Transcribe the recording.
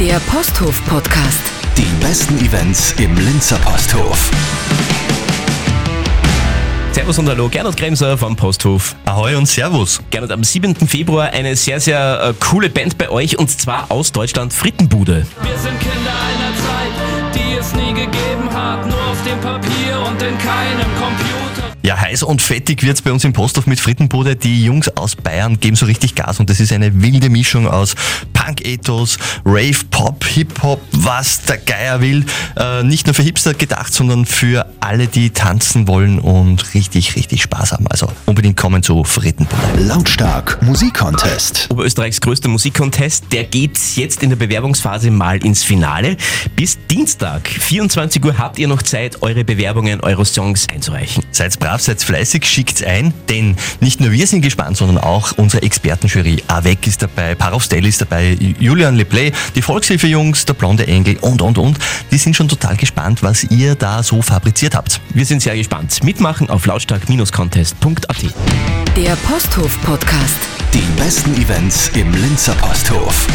Der Posthof Podcast. Die besten Events im Linzer Posthof. Servus und Hallo, Gernot Kremser vom Posthof. Ahoi und Servus. Gernot, am 7. Februar eine sehr, sehr äh, coole Band bei euch und zwar aus Deutschland, Frittenbude. Wir sind Kinder einer Zeit, die es nie gegeben hat, nur auf dem Papier und in keinem Computer. Heiß und fettig wird's bei uns im Posthof mit Frittenbude. Die Jungs aus Bayern geben so richtig Gas und das ist eine wilde Mischung aus Punk-Ethos, Rave, Pop, Hip-Hop, was der Geier will. Äh, nicht nur für Hipster gedacht, sondern für alle, die tanzen wollen und richtig, richtig Spaß haben. Also unbedingt kommen zu Frittenbude. Lautstark Musikcontest. Oberösterreichs größter Musikcontest, der geht jetzt in der Bewerbungsphase mal ins Finale. Bis Dienstag, 24 Uhr, habt ihr noch Zeit, eure Bewerbungen, eure Songs einzureichen. Seid brav, seid fleißig, schickt's ein, denn nicht nur wir sind gespannt, sondern auch unsere Expertenjury. Avec ist dabei, Parostell ist dabei, Julian Leplay, die Volkshilfe-Jungs, der Blonde Engel und, und, und. Die sind schon total gespannt, was ihr da so fabriziert habt. Wir sind sehr gespannt. Mitmachen auf lautstark-contest.at. Der Posthof Podcast. Die besten Events im Linzer Posthof.